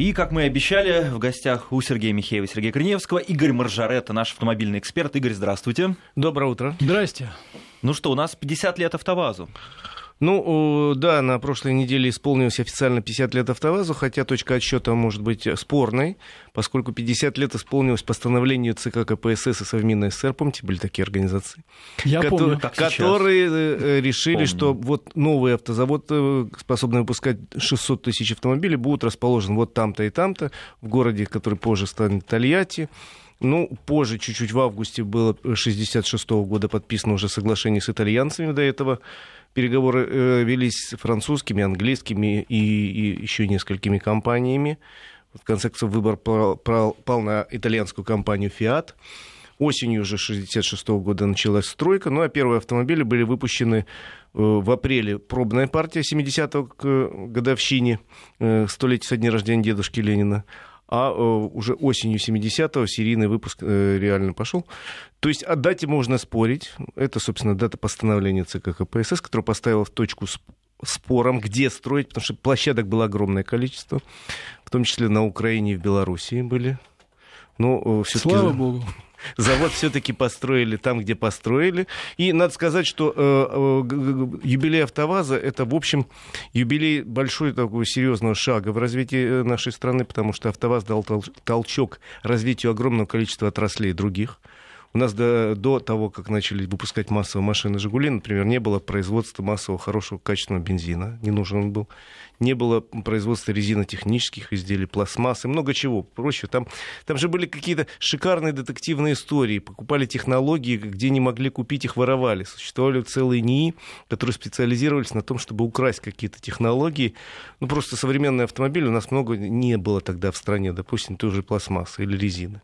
И, как мы и обещали, в гостях у Сергея Михеева и Сергея Корнеевского Игорь Маржарета, наш автомобильный эксперт. Игорь, здравствуйте. Доброе утро. Здрасте. Ну что, у нас 50 лет АвтоВАЗу. Ну, да, на прошлой неделе исполнилось официально 50 лет АвтоВАЗу, хотя точка отсчета может быть спорной, поскольку 50 лет исполнилось постановлению ЦК КПСС и Совмина СССР, помните, были такие организации? Я Ко- помню. Как которые э, решили, Помню. что вот новый автозавод, э, способный выпускать 600 тысяч автомобилей, будет расположен вот там-то и там-то, в городе, который позже станет Тольятти. Ну, позже, чуть-чуть в августе было 66 года подписано уже соглашение с итальянцами до этого. Переговоры э, велись французскими, английскими и, и еще несколькими компаниями. В конце концов, выбор пал, пал- пал на итальянскую компанию Fiat. Осенью уже 1966 года началась стройка, ну а первые автомобили были выпущены э, в апреле. Пробная партия 70-го к э, годовщине, э, столетия со дня рождения дедушки Ленина. А э, уже осенью 70-го серийный выпуск э, реально пошел. То есть о дате можно спорить. Это, собственно, дата постановления ЦК КПСС, которая поставила в точку спором, где строить, потому что площадок было огромное количество, в том числе на Украине и в Белоруссии были. Но все Слава богу. Завод все-таки построили там, где построили. И надо сказать, что э, э, юбилей АвтоВАЗа это, в общем, юбилей большой такого серьезного шага в развитии э, нашей страны, потому что АвтоВАЗ дал тол- толчок развитию огромного количества отраслей других. У нас до, до того, как начали выпускать массово машины «Жигули», например, не было производства массового хорошего качественного бензина, не нужен он был. Не было производства резинотехнических изделий, пластмассы, много чего прочего. Там, там же были какие-то шикарные детективные истории. Покупали технологии, где не могли купить, их воровали. Существовали целые НИИ, которые специализировались на том, чтобы украсть какие-то технологии. Ну, просто современный автомобиль у нас много не было тогда в стране, допустим, той же пластмассы или резины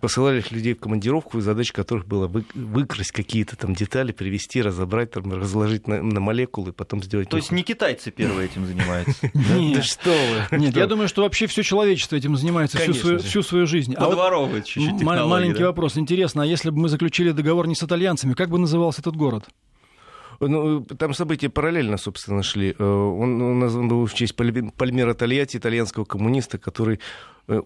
посылали людей в командировку, и задача которых была вы, выкрасть какие-то там детали, привезти, разобрать, там, разложить на, на молекулы, потом сделать... То есть не китайцы первые этим занимаются. Да Нет. что вы? Нет, я думаю, что вообще все человечество этим занимается всю свою, жизнь. А вот Подворовывают чуть-чуть маленький вопрос. Интересно, а если бы мы заключили договор не с итальянцами, как бы назывался этот город? Ну, там события параллельно, собственно, шли. Э, Он, он назван был в честь Пальми- Пальмира Тольятти, итальянского коммуниста, который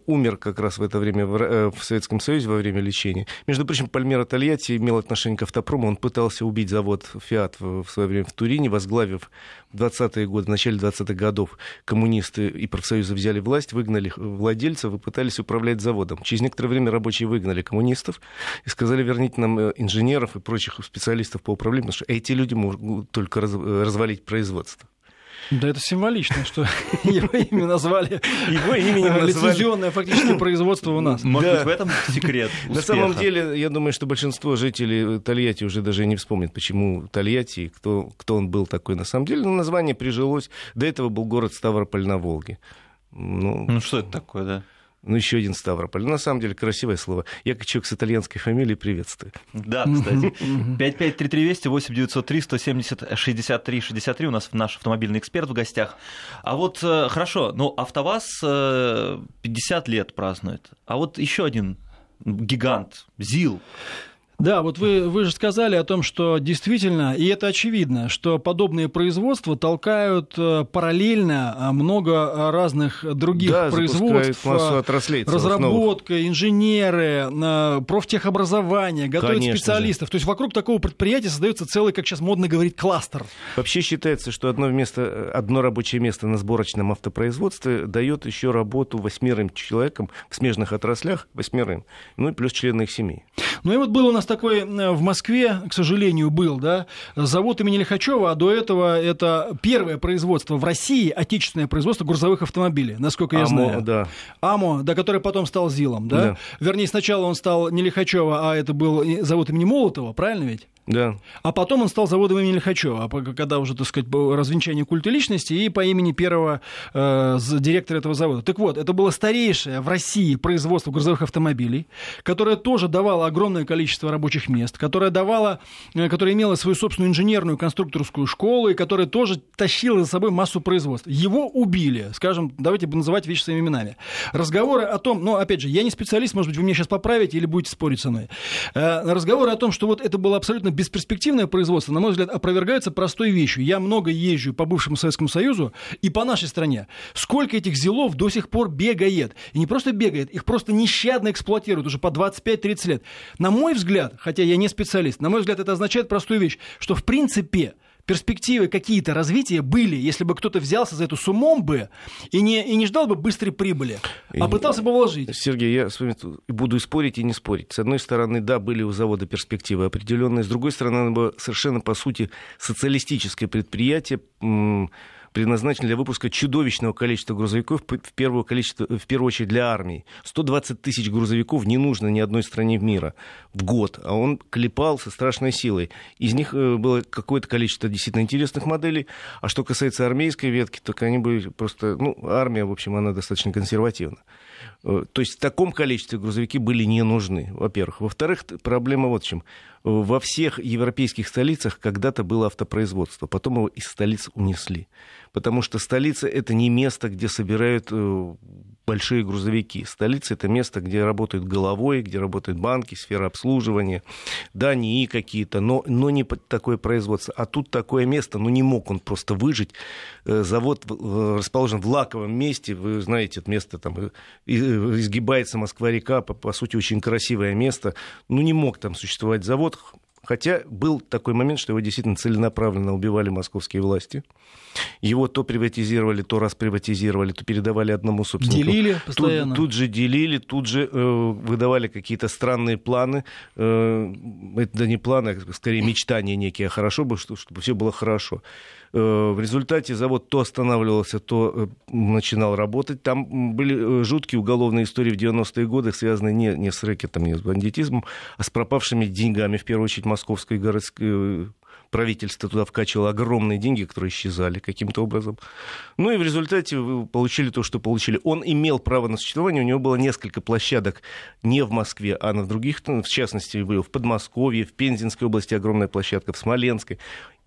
умер как раз в это время э, в Советском Союзе во время лечения. Между прочим, Пальмира Тольятти имел отношение к автопрому. Он пытался убить завод «Фиат» в, свое время в Турине, возглавив в 20-е годы, в начале 20-х годов коммунисты и профсоюзы взяли власть, выгнали владельцев и пытались управлять заводом. Через некоторое время рабочие выгнали коммунистов и сказали, верните нам э, инженеров и прочих специалистов по управлению, потому что эти люди могут только раз- э, развалить производство. Да это символично, что его имя назвали Его назвали. лицензионное фактически производство у нас. Может быть, в этом секрет На самом деле, я думаю, что большинство жителей Тольятти уже даже не вспомнит, почему Тольятти, и кто, кто он был такой на самом деле. Но название прижилось. До этого был город Ставрополь на Волге. Ну, Ну что это такое, да? Ну, еще один Ставрополь. Ну, на самом деле, красивое слово. Я, как человек с итальянской фамилией, приветствую. Да, кстати. 553320 8903 170 63 63 у нас наш автомобильный эксперт в гостях. А вот э, хорошо, ну АвтоВАЗ э, 50 лет празднует. А вот еще один гигант ЗИЛ. Да, вот вы, вы же сказали о том, что действительно, и это очевидно, что подобные производства толкают э, параллельно а, много разных других да, производств. отраслей. целых новых. Разработка, инженеры, э, профтехобразование, готовят Конечно специалистов. То есть вокруг такого предприятия создается целый, как сейчас модно говорить, кластер. Вообще считается, что одно, место, одно рабочее место на сборочном автопроизводстве дает еще работу восьмерым человекам в смежных отраслях, восьмерым, ну и плюс члены их семей. Ну и вот был у нас такой э, в Москве, к сожалению, был, да, завод имени Лихачева, а до этого это первое производство в России, отечественное производство грузовых автомобилей, насколько я Амо, знаю. да. АМО, да, который потом стал ЗИЛом, да? Да. Вернее, сначала он стал не Лихачева, а это был и- завод имени Молотова, правильно ведь? Да. А потом он стал заводом имени Лихачева, а когда уже, так сказать, было развенчание культа личности и по имени первого э, директора этого завода. Так вот, это было старейшее в России производство грузовых автомобилей, которое тоже давало огромное количество рабочих мест, которое давало, э, которое имело свою собственную инженерную конструкторскую школу и которое тоже тащило за собой массу производств. Его убили, скажем, давайте называть вещи своими именами. Разговоры о том, ну, опять же, я не специалист, может быть, вы меня сейчас поправите или будете спорить со мной. Э, разговоры о том, что вот это было абсолютно бесперспективное производство, на мой взгляд, опровергается простой вещью. Я много езжу по бывшему Советскому Союзу и по нашей стране. Сколько этих ЗИЛов до сих пор бегает? И не просто бегает, их просто нещадно эксплуатируют уже по 25-30 лет. На мой взгляд, хотя я не специалист, на мой взгляд, это означает простую вещь, что в принципе перспективы какие-то развития были, если бы кто-то взялся за эту с умом бы и не, и не ждал бы быстрой прибыли, а пытался бы вложить. Сергей, я с вами буду спорить и не спорить. С одной стороны, да, были у завода перспективы определенные, с другой стороны, совершенно, по сути, социалистическое предприятие, предназначен для выпуска чудовищного количества грузовиков, в первую, количество, в первую очередь для армии. 120 тысяч грузовиков не нужно ни одной стране в мира в год, а он клепал со страшной силой. Из них э, было какое-то количество действительно интересных моделей, а что касается армейской ветки, то они были просто... Ну, армия, в общем, она достаточно консервативна. Э, то есть в таком количестве грузовики были не нужны, во-первых. Во-вторых, проблема вот в чем. Во всех европейских столицах когда-то было автопроизводство, потом его из столиц унесли потому что столица это не место, где собирают э, большие грузовики. Столица это место, где работают головой, где работают банки, сфера обслуживания, да, НИИ какие-то, но, но не такое производство. А тут такое место, ну не мог он просто выжить. Э, завод э, расположен в лаковом месте, вы знаете, это место там изгибается Москва-река, по, по сути, очень красивое место. Ну не мог там существовать завод, Хотя был такой момент, что его действительно целенаправленно убивали московские власти. Его то приватизировали, то расприватизировали, то передавали одному собственнику. Делили постоянно. Тут, тут же делили, тут же э, выдавали какие-то странные планы. Э, это не планы, а скорее мечтания некие. Хорошо бы, чтобы, чтобы все было хорошо. Э, в результате завод то останавливался, то э, начинал работать. Там были э, жуткие уголовные истории в 90-е годы, связанные не, не с рэкетом, не с бандитизмом, а с пропавшими деньгами, в первую очередь, московской городской правительство туда вкачивало огромные деньги, которые исчезали каким-то образом. Ну и в результате вы получили то, что получили. Он имел право на существование, у него было несколько площадок не в Москве, а на других, в частности, в Подмосковье, в Пензенской области огромная площадка, в Смоленской.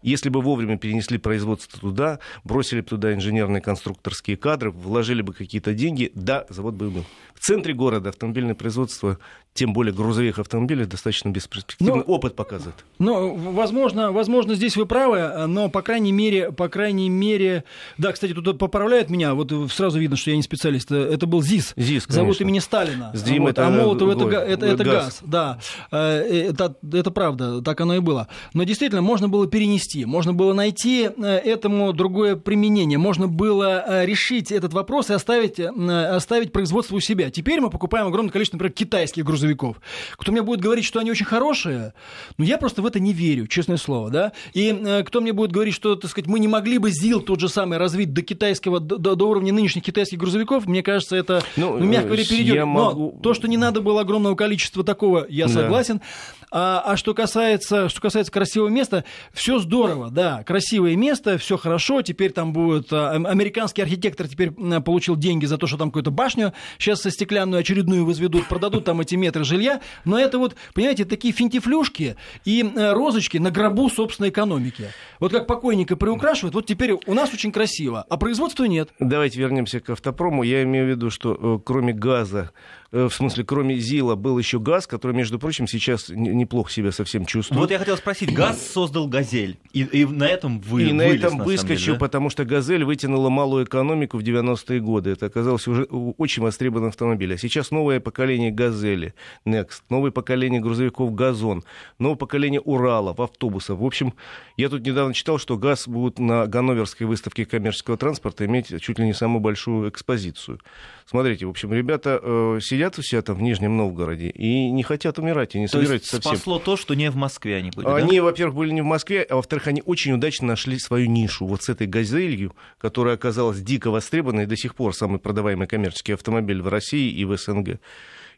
Если бы вовремя перенесли производство туда, бросили бы туда инженерные конструкторские кадры, вложили бы какие-то деньги, да, завод бы был. В центре города автомобильное производство, тем более грузовых автомобилей, достаточно бесперспективный. Но, Опыт показывает. Ну, возможно, возможно, здесь вы правы, но, по крайней мере, по крайней мере... Да, кстати, тут поправляют меня, вот сразу видно, что я не специалист. Это был ЗИС, ЗИС завод имени Сталина. С Дим вот, это, а Молотов это, это, это, это газ. газ. Да, э, это, это правда, так оно и было. Но действительно, можно было перенести, можно было найти э, этому другое применение, можно было э, решить этот вопрос и оставить, оставить производство у себя. Теперь мы покупаем огромное количество, например, китайских грузовиков. Кто мне будет говорить, что они очень хорошие, ну, я просто в это не верю, честное слово, да. И э, кто мне будет говорить, что, так сказать, мы не могли бы ЗИЛ тот же самый развить до китайского, до, до уровня нынешних китайских грузовиков, мне кажется, это, ну, ну мягко говоря, перейдет. Могу... Но то, что не надо было огромного количества такого, я согласен. Да. А, а что, касается, что касается красивого места, все здорово, да, красивое место, все хорошо, теперь там будет... А, американский архитектор теперь получил деньги за то, что там какую-то башню сейчас со стеклянную очередную возведут, продадут там эти метры жилья, но это вот, понимаете, такие финтифлюшки и э, розочки на гробу собственной экономики. Вот как покойника приукрашивают, вот теперь у нас очень красиво, а производства нет. Давайте вернемся к автопрому. Я имею в виду, что э, кроме газа в смысле, кроме ЗИЛа, был еще ГАЗ, который, между прочим, сейчас неплохо себя совсем чувствует. Вот я хотел спросить, ГАЗ создал «Газель», и, и на этом вы И вылез, на этом на выскочил, деле, да? потому что «Газель» вытянула малую экономику в 90-е годы. Это оказалось уже очень востребованным автомобилем. А сейчас новое поколение «Газели», Next, новое поколение грузовиков «Газон», новое поколение «Уралов», автобусов. В общем, я тут недавно читал, что ГАЗ будет на Ганноверской выставке коммерческого транспорта иметь чуть ли не самую большую экспозицию. Смотрите, в общем, ребята э, сидят у себя там в Нижнем Новгороде и не хотят умирать, и не то собираются есть совсем. спасло то, что не в Москве они были, Они, да? во-первых, были не в Москве, а во-вторых, они очень удачно нашли свою нишу. Вот с этой «Газелью», которая оказалась дико востребованной, и до сих пор самый продаваемый коммерческий автомобиль в России и в СНГ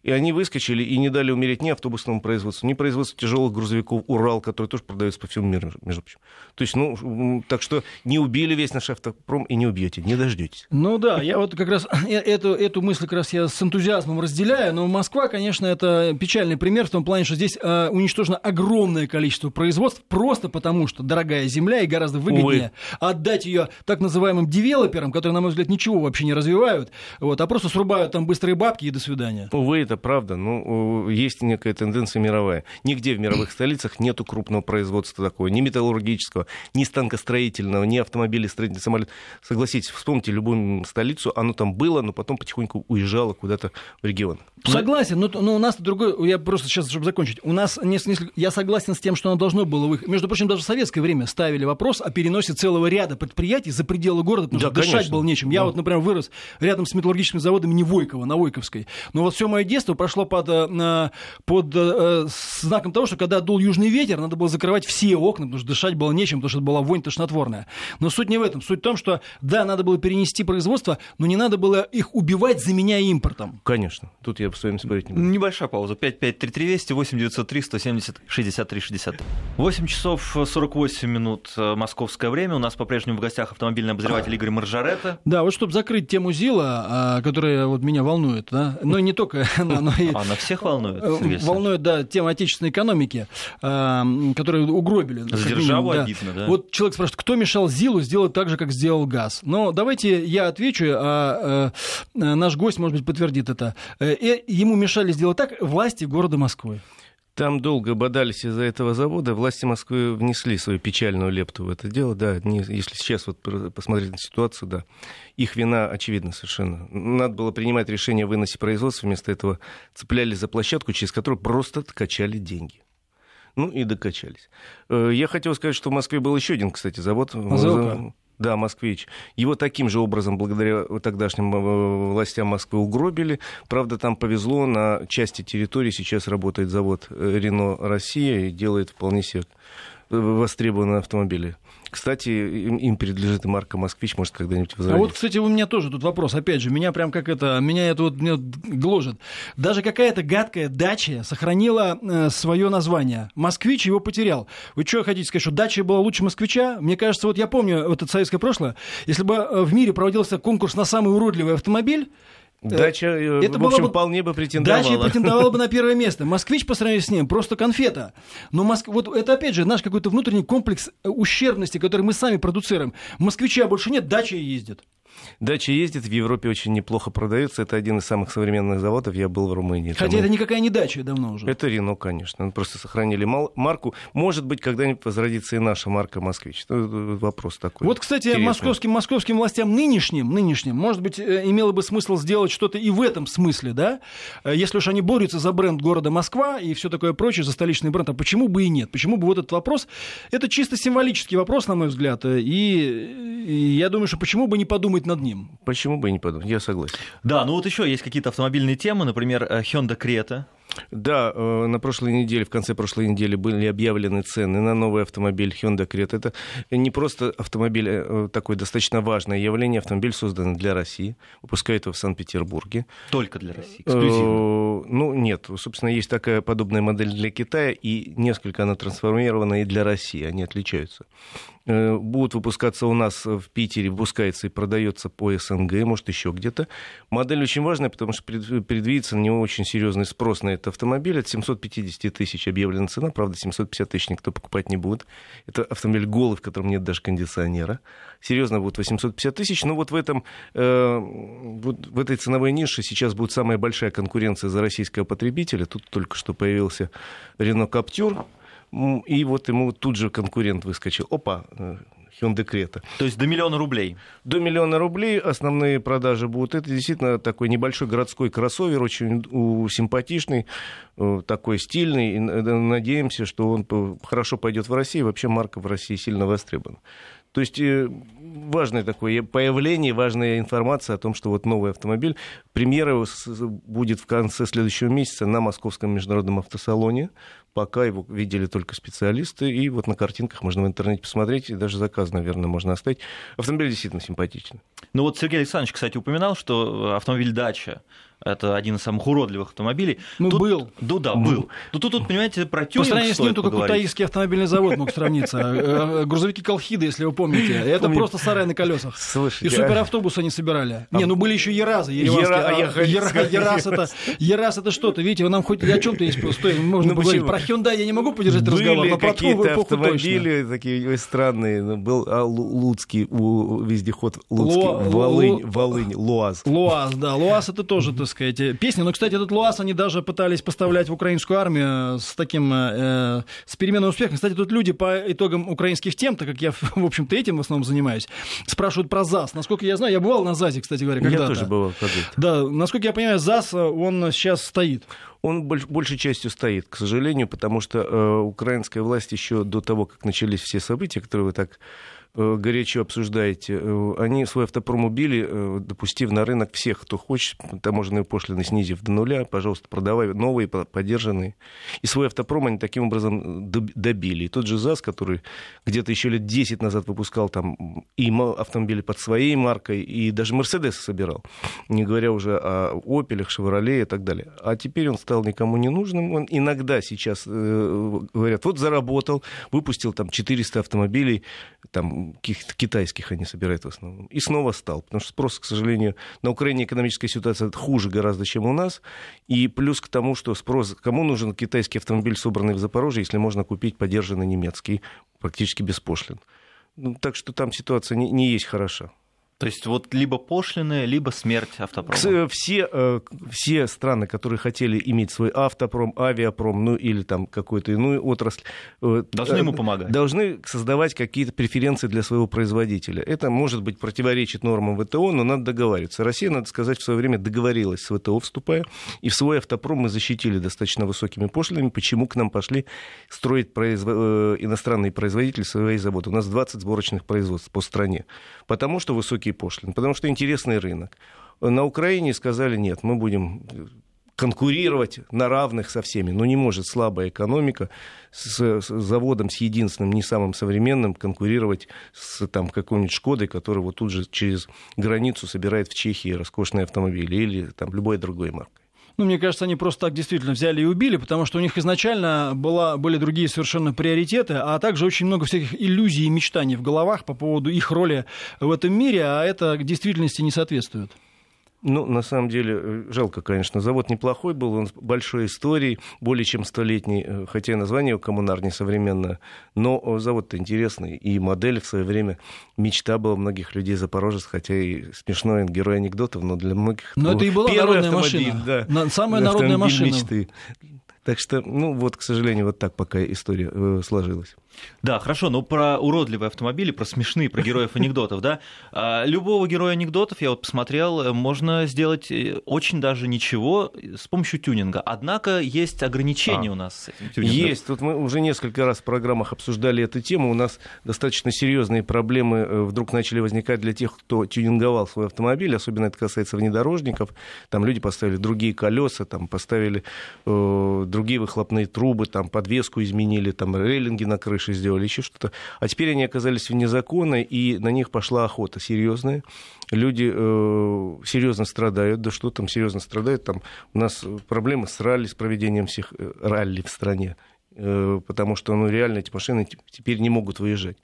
и они выскочили и не дали умереть ни автобусному производству, ни производству тяжелых грузовиков «Урал», который тоже продается по всему миру, между прочим. То есть, ну, так что не убили весь наш автопром и не убьете, не дождетесь. Ну да, я вот как раз э, эту, эту мысль как раз я с энтузиазмом разделяю, но Москва, конечно, это печальный пример в том плане, что здесь э, уничтожено огромное количество производств просто потому, что дорогая земля и гораздо выгоднее Увы. отдать ее так называемым девелоперам, которые, на мой взгляд, ничего вообще не развивают, вот, а просто срубают там быстрые бабки и до свидания. Увы, это правда, но есть некая тенденция мировая. Нигде в мировых столицах нету крупного производства такого, ни металлургического, ни станкостроительного, ни автомобилестроительного самолета. Согласитесь, вспомните любую столицу, оно там было, но потом потихоньку уезжало куда-то в регион. Согласен, но, но у нас другой, я просто сейчас, чтобы закончить, у нас несколько, я согласен с тем, что оно должно было выехать. Между прочим, даже в советское время ставили вопрос о переносе целого ряда предприятий за пределы города, потому да, что конечно. дышать было нечем. Я да. вот, например, вырос рядом с металлургическими заводами не Войково, на Войковской. Но вот все мое детство прошло под, э, под э, знаком того, что когда дул южный ветер, надо было закрывать все окна, потому что дышать было нечем, потому что была вонь тошнотворная. Но суть не в этом. Суть в том, что да, надо было перенести производство, но не надо было их убивать, заменяя импортом. Конечно. Тут я по своим спорить не буду. Небольшая пауза. 5533 200 8903 170 63 60. 8 часов 48 минут э, московское время. У нас по-прежнему в гостях автомобильный обозреватель Игорь Маржарета. Да, вот чтобы закрыть тему ЗИЛа, а, которая вот меня волнует, да, но не только она, но и... Она всех волнует, Волнует, да, тема отечественной экономики, а, которую угробили. За державу обидно, да. Вот человек спрашивает, кто мешал ЗИЛу сделать так же, как сделал ГАЗ? Но давайте я отвечу, а, а наш гость, может быть, подтвердит это. Э, ему мешали сделать так власти города Москвы. Там долго бодались из-за этого завода. Власти Москвы внесли свою печальную лепту в это дело. Да, не, если сейчас вот посмотреть на ситуацию, да, их вина очевидна совершенно. Надо было принимать решение о выносе производства, вместо этого цепляли за площадку, через которую просто качали деньги. Ну и докачались. Э, я хотел сказать, что в Москве был еще один, кстати, завод. Азовка. Да, москвич. Его таким же образом, благодаря тогдашним э, властям Москвы, угробили. Правда, там повезло, на части территории сейчас работает завод э, Рено Россия и делает вполне себе э, востребованные автомобили. Кстати, им, им принадлежит и марка «Москвич», может, когда-нибудь возродится. А вот, кстати, у меня тоже тут вопрос. Опять же, меня прям как это, меня это вот меня гложет. Даже какая-то гадкая дача сохранила э, свое название. «Москвич» его потерял. Вы что хотите сказать, что дача была лучше «Москвича»? Мне кажется, вот я помню вот это советское прошлое. Если бы э, в мире проводился конкурс на самый уродливый автомобиль, Дача, э, это в общем, бы, вполне бы претендовала. Дача претендовала бы на первое место. Москвич по сравнению с ним просто конфета. Но Моск... вот это, опять же, наш какой-то внутренний комплекс э, ущербности, который мы сами продуцируем. Москвича больше нет, дача ездит. Дача ездит, в Европе очень неплохо продается. Это один из самых современных заводов. Я был в Румынии. Хотя Там... это никакая не дача давно уже. Это Рено, конечно. Просто сохранили марку. Может быть, когда-нибудь возродится и наша марка «Москвич». Ну, вопрос такой. Вот, кстати, московским, московским властям нынешним, нынешним, может быть, э, имело бы смысл сделать что-то и в этом смысле, да? Э, если уж они борются за бренд города Москва и все такое прочее, за столичный бренд, а почему бы и нет? Почему бы вот этот вопрос? Это чисто символический вопрос, на мой взгляд. И, и я думаю, что почему бы не подумать над ним. Почему бы и не подумать? Я согласен. Да, ну вот еще есть какие-то автомобильные темы, например, э, Hyundai Creta. Да, э, на прошлой неделе, в конце прошлой недели были объявлены цены на новый автомобиль Hyundai Creta. Это не просто автомобиль, а такое достаточно важное явление. Автомобиль создан для России, выпускают его в Санкт-Петербурге. Только для России, эксклюзивно? Ну, нет. Собственно, есть такая подобная модель для Китая, и несколько она трансформирована и для России, они отличаются. Будут выпускаться у нас в Питере, выпускается и продается по СНГ, может, еще где-то. Модель очень важная, потому что предвидится на него очень серьезный спрос на этот автомобиль. От 750 тысяч объявлена цена, правда, 750 тысяч никто покупать не будет. Это автомобиль голый, в котором нет даже кондиционера. Серьезно, будет 850 тысяч. Но вот в, этом, э, вот в этой ценовой нише сейчас будет самая большая конкуренция за российского потребителя. Тут только что появился Renault Captur. И вот ему тут же конкурент выскочил. Опа, э, Hyundai Creta. То есть до миллиона рублей? До миллиона рублей основные продажи будут. Это действительно такой небольшой городской кроссовер, очень симпатичный, э, такой стильный. И э, надеемся, что он хорошо пойдет в Россию. Вообще марка в России сильно востребована. То есть э, важное такое появление, важная информация о том, что вот новый автомобиль. Премьера будет в конце следующего месяца на Московском международном автосалоне. Пока его видели только специалисты. И вот на картинках можно в интернете посмотреть. И даже заказ, наверное, можно оставить. Автомобиль действительно симпатичный. Ну вот Сергей Александрович, кстати, упоминал, что автомобиль «Дача» Это один из самых уродливых автомобилей. Ну, тут, был. Ну, да, был. Но тут, тут, понимаете, про тюнинг По сравнению с ним только Кутаисский автомобильный завод мог сравниться. Э, грузовики Колхида, если вы помните. Это просто сарай на колесах. И суперавтобусы они собирали. Не, ну были еще Еразы. Ерас это Ерас это что-то. Видите, вы нам хоть о чем-то есть можно ну, поговорить. Про Hyundai я не могу поддержать разговор, про какие-то автомобили такие странные. Ну, был а, Луцкий вездеход Луцкий. Волынь, Волынь, Луаз. Луаз, да. Луаз это тоже, так сказать, песни. Но, кстати, этот ЛуАЗ они даже пытались поставлять в украинскую армию с таким, э, с переменным успехом. Кстати, тут люди по итогам украинских тем, так как я, в общем-то, этим в основном занимаюсь, спрашивают про ЗАЗ. Насколько я знаю, я бывал на ЗАЗе, кстати говоря, когда-то. Я тоже бывал когда-то. Да, насколько я понимаю, ЗАЗ, он сейчас стоит. Он больш, большей частью стоит, к сожалению, потому что э, украинская власть еще до того, как начались все события, которые вы так Э, горячо обсуждаете, э, они свой автопром убили, э, допустив на рынок всех, кто хочет, таможенные пошлины снизив до нуля, пожалуйста, продавай новые, поддержанные. И свой автопром они таким образом добили. И тот же ЗАЗ, который где-то еще лет 10 назад выпускал там и автомобили под своей маркой, и даже Мерседес собирал, не говоря уже о Опелях, Шевроле и так далее. А теперь он стал никому не нужным. Он иногда сейчас э, говорят, вот заработал, выпустил там 400 автомобилей, там каких-то китайских они собирают в основном. И снова стал, потому что спрос, к сожалению, на Украине экономическая ситуация хуже гораздо, чем у нас. И плюс к тому, что спрос, кому нужен китайский автомобиль, собранный в Запорожье, если можно купить подержанный немецкий, практически беспошлин. Ну, так что там ситуация не, не есть хороша. То есть вот либо пошлины, либо смерть автопрома. Все, э, все страны, которые хотели иметь свой автопром, авиапром, ну или там какую-то иную отрасль, э, должны ему помогать. Должны создавать какие-то преференции для своего производителя. Это, может быть, противоречит нормам ВТО, но надо договариваться. Россия, надо сказать, в свое время договорилась с ВТО, вступая, и в свой автопром мы защитили достаточно высокими пошлинами. Почему к нам пошли строить производ... Э, иностранные производители свои заводы? У нас 20 сборочных производств по стране. Потому что высокие высокие пошлины, потому что интересный рынок. На Украине сказали, нет, мы будем конкурировать на равных со всеми. Но не может слабая экономика с, с заводом, с единственным, не самым современным, конкурировать с там, какой-нибудь Шкодой, который вот тут же через границу собирает в Чехии роскошные автомобили или там, любой другой маркой. Ну, мне кажется, они просто так действительно взяли и убили, потому что у них изначально была, были другие совершенно приоритеты, а также очень много всяких иллюзий и мечтаний в головах по поводу их роли в этом мире, а это действительности не соответствует. Ну, на самом деле, э, жалко, конечно. Завод неплохой был, он с большой историей, более чем столетний, э, хотя и название его коммунар несовременное, но э, завод-то интересный, и модель в свое время мечта была многих людей Запорожец, хотя и смешной герой анекдотов, но для многих... Но это и была народная машина. Да, самая народная машина. Мечты. Так что, ну вот, к сожалению, вот так пока история э, сложилась. Да, хорошо, но про уродливые автомобили, про смешные, про героев анекдотов, да. А, любого героя анекдотов, я вот посмотрел, э, можно сделать э, очень даже ничего с помощью тюнинга. Однако есть ограничения а, у нас с этим тюнингом. Есть. Тут мы уже несколько раз в программах обсуждали эту тему. У нас достаточно серьезные проблемы вдруг начали возникать для тех, кто тюнинговал свой автомобиль. Особенно это касается внедорожников. Там люди поставили другие колеса, там поставили э, другие выхлопные трубы, там подвеску изменили, там рейлинги на крыше сделали, еще что-то. А теперь они оказались вне закона, и на них пошла охота серьезная. Люди э, серьезно страдают, да что там серьезно страдают, там у нас проблемы с ралли, с проведением всех э, ралли в стране э, потому что ну, реально эти машины теперь не могут выезжать.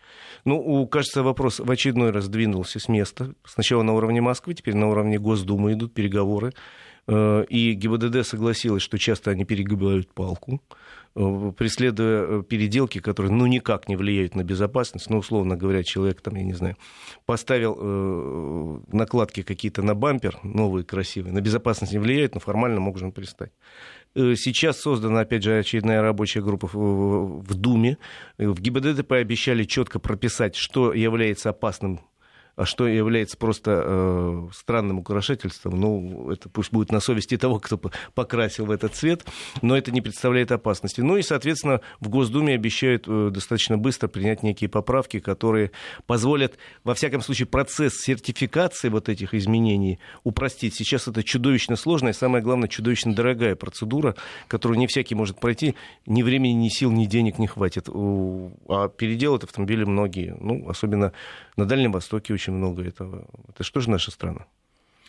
Ну, кажется, вопрос в очередной раз двинулся с места. Сначала на уровне Москвы, теперь на уровне Госдумы идут переговоры. Э, и ГИБДД согласилась, что часто они перегибают палку, э, преследуя э, переделки, которые ну, никак не влияют на безопасность. Ну, условно говоря, человек, там, я не знаю, поставил накладки какие-то на бампер, новые, красивые, на безопасность не влияет, но формально можно пристать. Сейчас создана, опять же, очередная рабочая группа в Думе. В ГИБДД пообещали четко прописать, что является опасным что является просто э, странным украшательством, ну, это пусть будет на совести того, кто покрасил этот цвет, но это не представляет опасности. Ну и, соответственно, в Госдуме обещают э, достаточно быстро принять некие поправки, которые позволят, во всяком случае, процесс сертификации вот этих изменений упростить. Сейчас это чудовищно сложная и, самое главное, чудовищно дорогая процедура, которую не всякий может пройти, ни времени, ни сил, ни денег не хватит. А переделают автомобили многие, ну, особенно на Дальнем Востоке очень много этого. Это что же наша страна?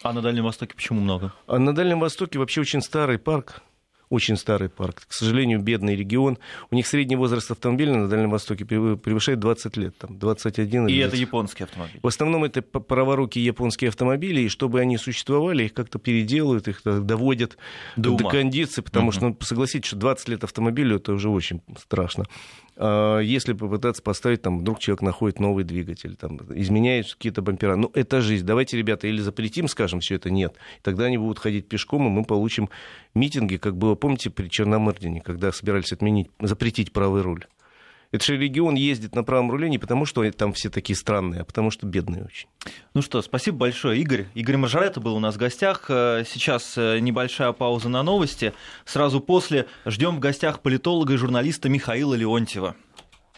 А на Дальнем Востоке почему много? А на Дальнем Востоке вообще очень старый парк, очень старый парк. К сожалению, бедный регион. У них средний возраст автомобиля на Дальнем Востоке превышает 20 лет, там 21 И 20. это японские автомобили? В основном это праворукие японские автомобили, и чтобы они существовали, их как-то переделывают, их доводят до, до кондиции, потому угу. что, ну, согласитесь, что 20 лет автомобилю это уже очень страшно. А, если попытаться поставить, там, вдруг человек находит новый двигатель, там, изменяет какие-то бампера. Ну, это жизнь. Давайте, ребята, или запретим, скажем, все это нет. Тогда они будут ходить пешком, и мы получим митинги, как было, помните, при Черномырдине, когда собирались отменить, запретить правый руль. Это же регион ездит на правом руле не потому, что там все такие странные, а потому что бедные очень. Ну что, спасибо большое, Игорь. Игорь Мажорета был у нас в гостях. Э, сейчас э, небольшая пауза на новости. Сразу после ждем в гостях политолога и журналиста Михаила Леонтьева.